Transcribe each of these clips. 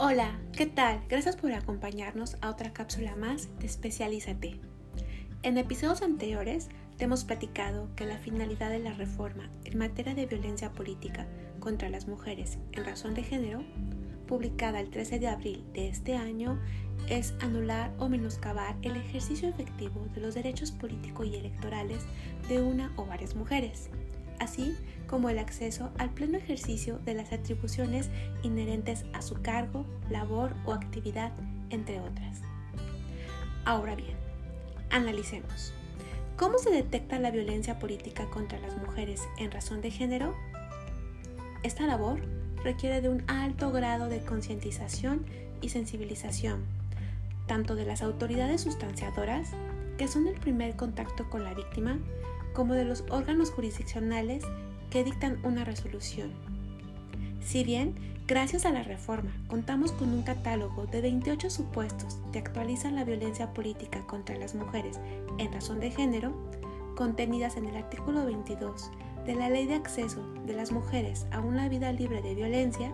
Hola, ¿qué tal? Gracias por acompañarnos a otra cápsula más de Especialízate. En episodios anteriores te hemos platicado que la finalidad de la reforma en materia de violencia política contra las mujeres en razón de género, publicada el 13 de abril de este año, es anular o menoscabar el ejercicio efectivo de los derechos políticos y electorales de una o varias mujeres, así como el acceso al pleno ejercicio de las atribuciones inherentes a su cargo, labor o actividad, entre otras. Ahora bien, analicemos. ¿Cómo se detecta la violencia política contra las mujeres en razón de género? Esta labor requiere de un alto grado de concientización y sensibilización, tanto de las autoridades sustanciadoras, que son el primer contacto con la víctima, como de los órganos jurisdiccionales que dictan una resolución. Si bien, gracias a la reforma, contamos con un catálogo de 28 supuestos que actualizan la violencia política contra las mujeres en razón de género, contenidas en el artículo 22 de la Ley de Acceso de las Mujeres a una vida libre de violencia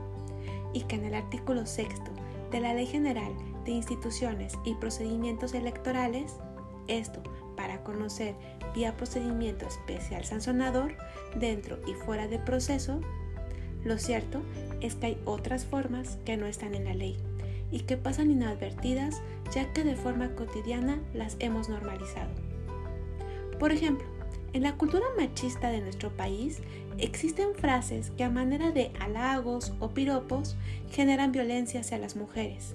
y que en el artículo 6 de la Ley General de Instituciones y Procedimientos Electorales, esto para conocer vía procedimiento especial sancionador dentro y fuera de proceso, lo cierto es que hay otras formas que no están en la ley y que pasan inadvertidas ya que de forma cotidiana las hemos normalizado. Por ejemplo, en la cultura machista de nuestro país existen frases que a manera de halagos o piropos generan violencia hacia las mujeres,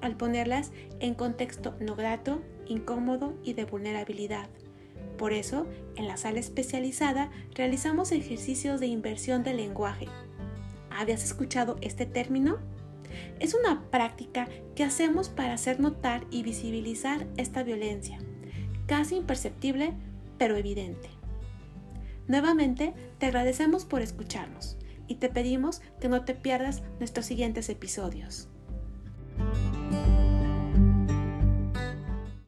al ponerlas en contexto no grato, incómodo y de vulnerabilidad. Por eso, en la sala especializada realizamos ejercicios de inversión del lenguaje. ¿Habías escuchado este término? Es una práctica que hacemos para hacer notar y visibilizar esta violencia, casi imperceptible, pero evidente. Nuevamente, te agradecemos por escucharnos y te pedimos que no te pierdas nuestros siguientes episodios.